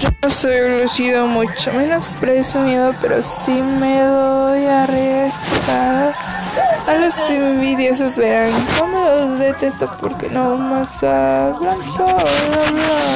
Yo no soy lucido, mucho menos presumido, pero sí me doy a respetar. A los envidiosos verán cómo los detesto porque no más hablan por hablar.